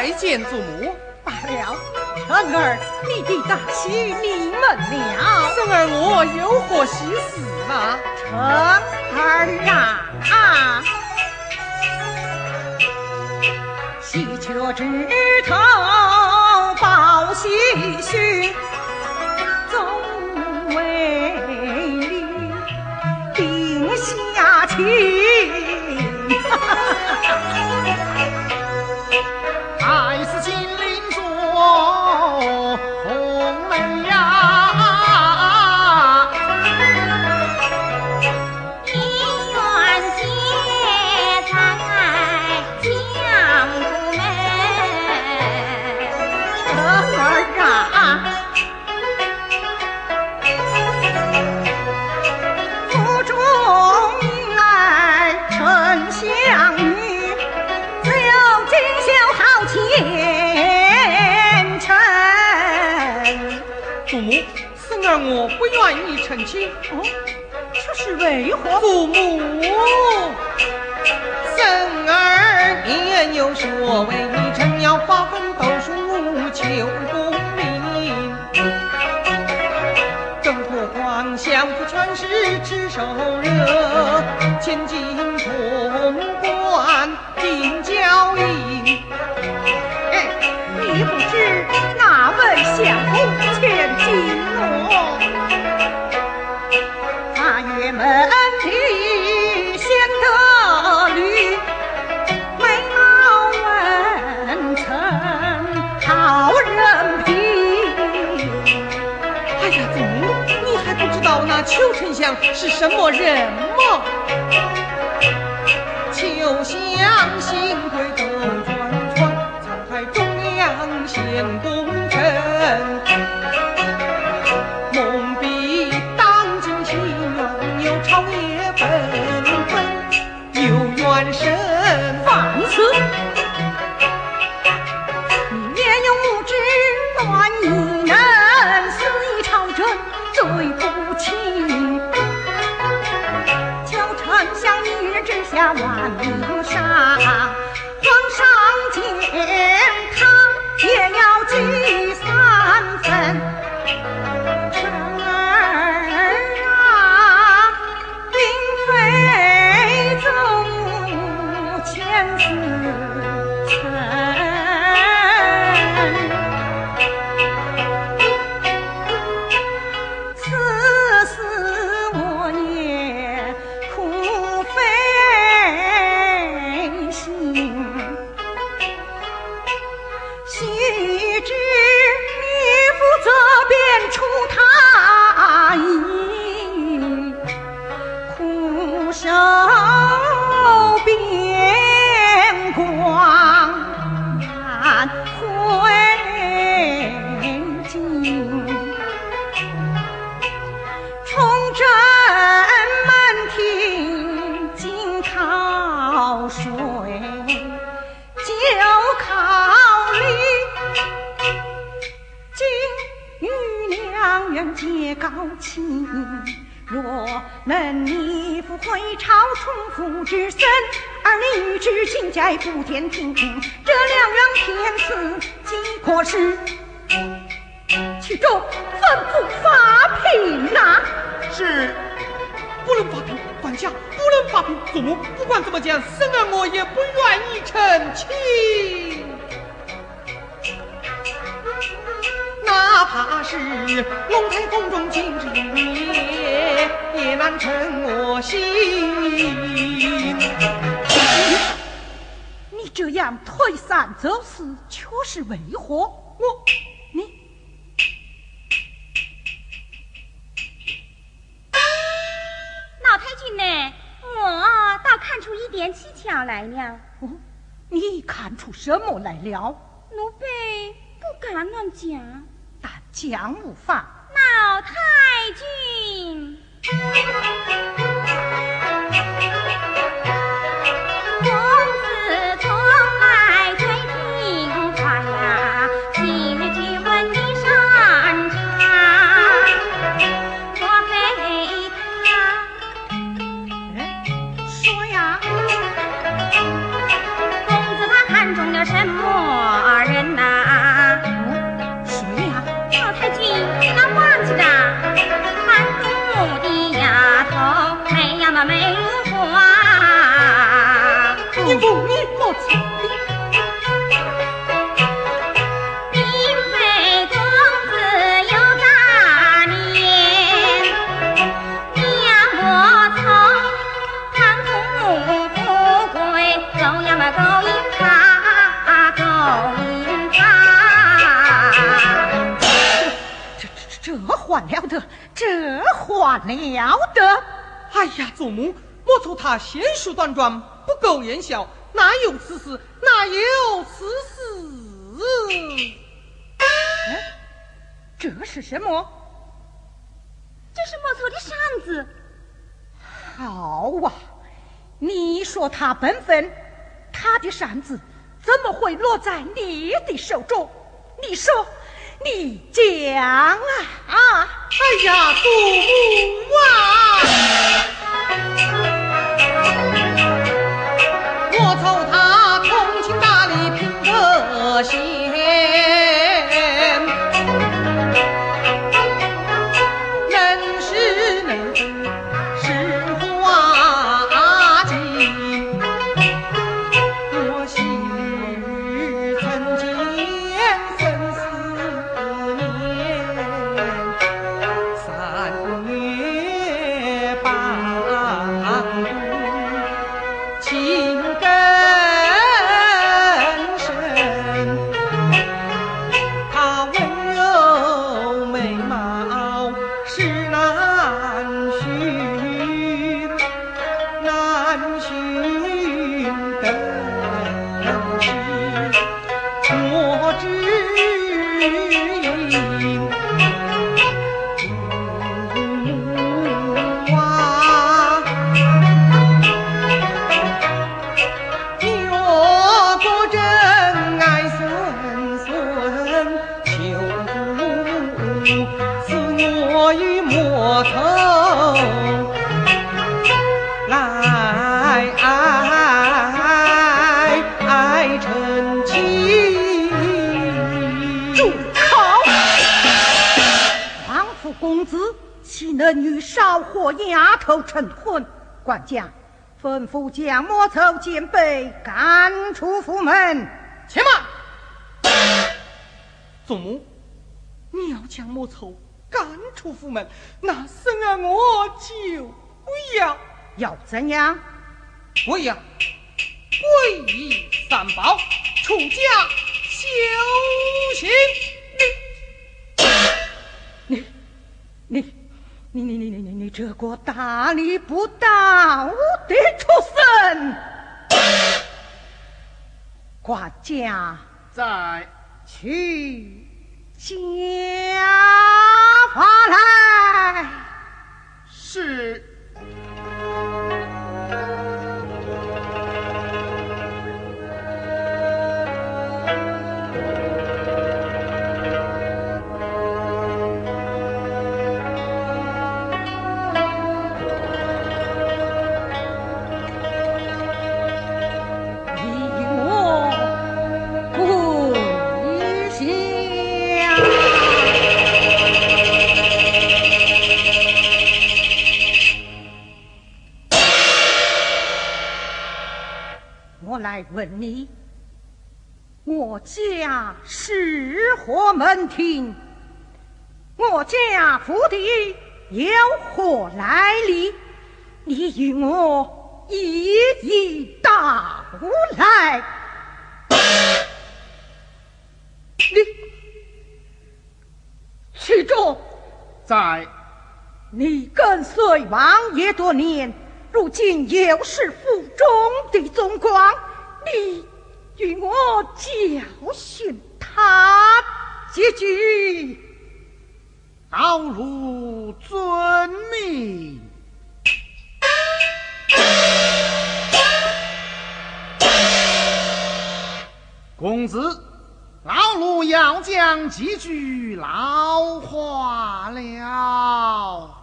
拜见祖母。罢了，臣儿，你的大喜临门了。孙儿我有何喜事嘛？臣儿啊！喜鹊枝头报喜成亲。哦，这是为何？父母，生儿年幼说为你真要发奋读书求功名，挣脱皇相府权势之手热，千金潼关定交银。哎，你不知哪位相公千金罗，门里先得绿，眉毛纹层好人品。哎呀，祖母，你还不知道那邱丞相是什么人吗？邱相新贵朝野纷纷，有怨甚放肆！你年幼无知，乱议人，肆意朝政，罪不轻。叫丞相一日之下万民杀，皇上高亲。若能逆父回朝重复之身，而你与之亲在不天庭，这两样天赐即可是。其中吩咐发聘呐、是不能发聘，管家不能发聘。祖母，不管怎么讲，生儿我也不愿意成亲。是龙台宫中今日夜，也难成我心。你这样推三阻四，却是为何？我，你老太君呢？我倒看出一点蹊跷来了。哦，你看出什么来了？奴婢不敢乱讲。但讲无妨。老太君，了得！哎呀，祖母，莫愁他仙术端庄，不苟言笑，哪有此事？哪有此事？这是什么？这是莫愁的扇子。好啊，你说他本分，他的扇子怎么会落在你的手中？你说？你讲啊啊！哎呀，祖母啊！我瞅他通情达理，品德行。丫头成婚，管家吩咐将莫愁见被赶出府门。且慢，祖母，你要将莫愁赶出府门，那生儿我就不要。要怎样？我要皈依三宝，出家修行。你，你，你。你你你你你这个大逆不道的畜生！管家在，去家法来。是。家是何门庭？我家府邸有何来历？你与我一一道来。你其中在，你跟随王爷多年，如今又是府中的总管。你与我教训他几句，老奴遵命。公子，老奴要讲几句老话了。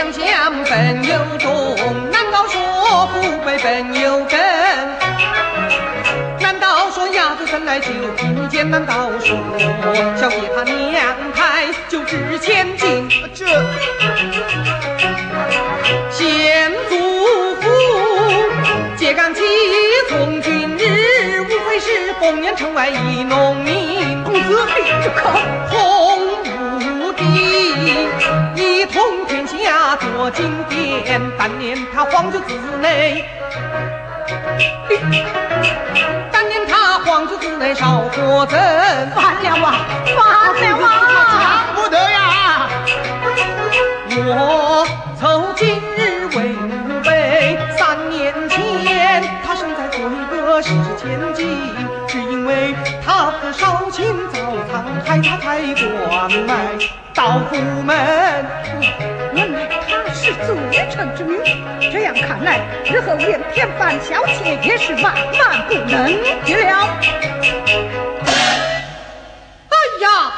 道说江山本有种？难道说父辈本有根？难道说鸭子生来就贫贱？难道说小姐她娘胎就值千金？这先祖父揭竿起从军日，无非是丰年城外一农民。公子闭着口。当年他皇族子内，当年他皇族子内少国珍，完了啊！完了啊！讲 不得呀！我从今日为吾辈，三年前他生在贵阁是千金，只因为他和少卿早仓害他开关来到府门。原来他是罪臣之女，这样看来，日后连天犯小妾也是万万不能的了。哎呀，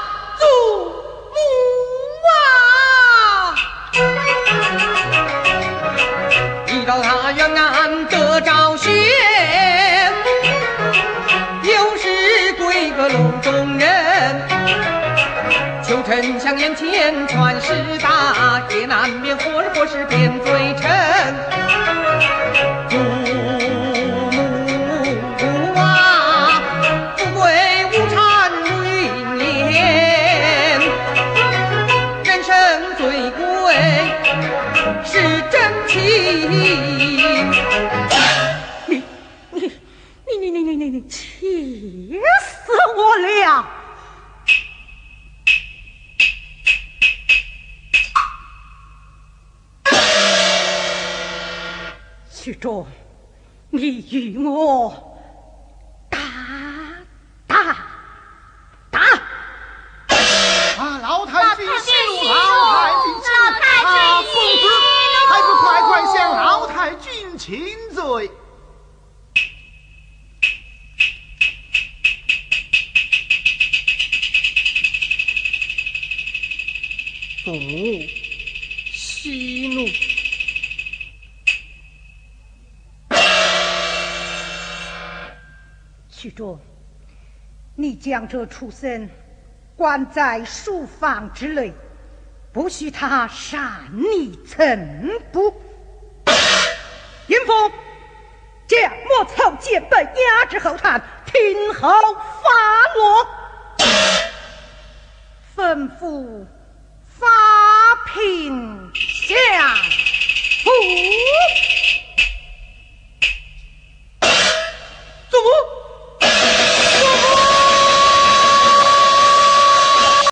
求丞相眼前传事大，也难免或或是变罪与我打打打！啊，老太君息怒！老太君息怒！老太君息怒！还不快快向老太君请罪！父。着，你将这畜生关在书房之内，不许他擅逆寸步。严峰，莫草戒备，压制后探，听候发落。吩咐发品下府。